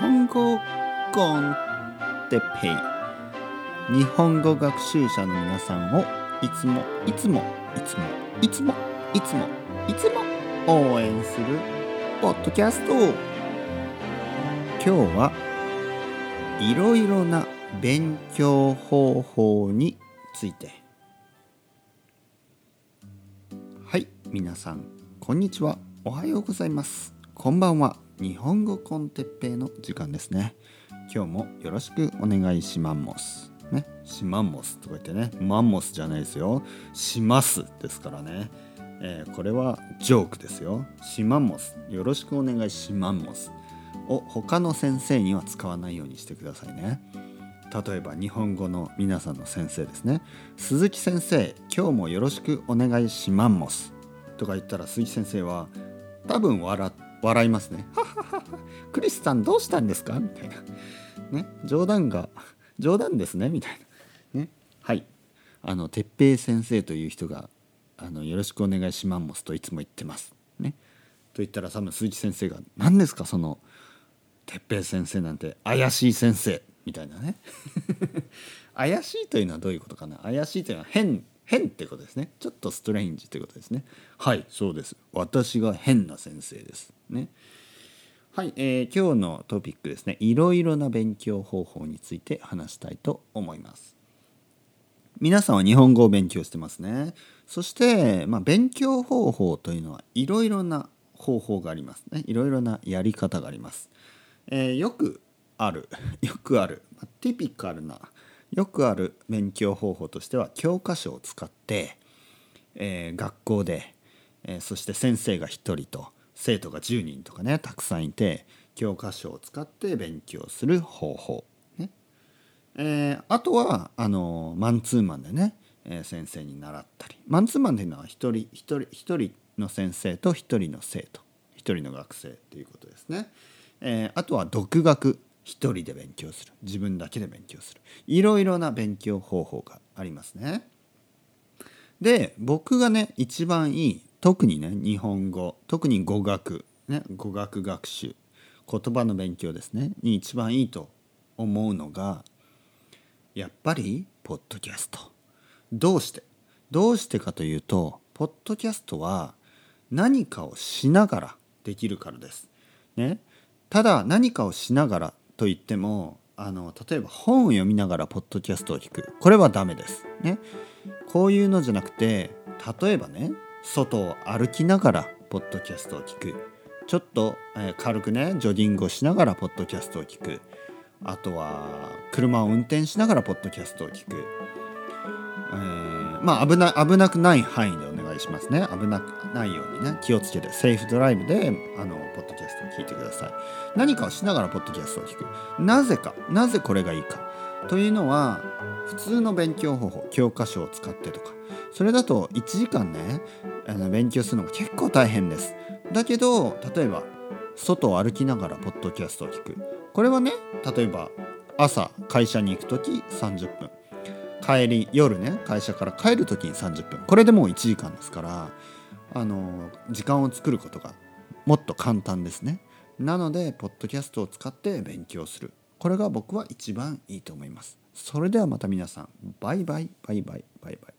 本語コンテペイ。日本語学習者の皆さんをいつもいつもいつもいつもいつもいつも応援するポッドキャスト。今日はいろいろな勉強方法について。はい皆さんこんにちは。おはようございます。こんばんは。日本語コンテッペイの時間ですね。今日もよろしくお願いします。ねしまんもすとか言ってねマンモスじゃないですよ。しますですからね、えー、これはジョークですよ。しまんもす。よろしくお願いしまんもす。を他の先生には使わないようにしてくださいね。例えば日本語の皆さんの先生ですね。鈴木先生今日もよろしくお願いしまんもす。とか言ったら鈴木先生は多分笑笑いますね。クリスさんどうしたんですか？みたいな。ね、冗談が冗談ですね？みたいな。ね、はい。あの哲平先生という人があのよろしくお願いしますといつも言ってます。ね？と言ったら多分鈴木先生が何ですか？その哲平先生なんて怪しい先生みたいなね。怪しいというのはどういうことかな？怪しいというのは変変ってことですね。ちょっとストレインジということですね。はいそうです。私が変な先生です。ね。はい、えー、今日のトピックですね。いろいろな勉強方法について話したいと思います。皆さんは日本語を勉強してますね。そして、まあ、勉強方法というのはいろいろな方法がありますね。いろいろなやり方があります、えー、よくある。よくある、まあ、ティピカルなよくある勉強方法としては教科書を使って、えー、学校で、えー、そして先生が1人と生徒が10人とかねたくさんいて教科書を使って勉強する方法、ね。えー、あとはあのマンツーマンでね、え先生に習ったり。マンツーマンというのは1人1人1人の先生と1人の生徒。1人の学生ということですね。えあとは独学。一人で勉強する自分だけで勉強するいろいろな勉強方法がありますね。で僕がね一番いい特にね日本語特に語学ね語学学習言葉の勉強ですねに一番いいと思うのがやっぱりポッドキャスト。どうして？どうしてかというとポッドキャストは何かをしながらできるからです。ね、ただ何かをしながらと言ってもあの例えば本を読みながらポッドキャストを聞く。これはダメです。ね、こういうのじゃなくて例えばね外を歩きながらポッドキャストを聞く。ちょっと、えー、軽くねジョギングをしながらポッドキャストを聞く。あとは車を運転しながらポッドキャストを聞く、えー、まあ危な危なくない範囲でお願いしますね。危なくないようにね気をつけてセーフドライブであのポッドキャストを聞いてください。何かをしながらポッドキャストを聞く。なぜかなぜこれがいいか。というのは普通の勉強方法教科書を使ってとか。それだと1時間ねあの勉強するのが結構大変です。だけど例えば外を歩きながらポッドキャストを聞く。これはね例えば朝会社に行く時30分。帰り夜ね会社から帰る時に30分。これでもう1時間ですからあの時間を作ることがもっと簡単ですね。なのでポッドキャストを使って勉強する。これが僕は一番いいと思います。それではまた皆さん。バイバイ。バイバイ。バイバイ。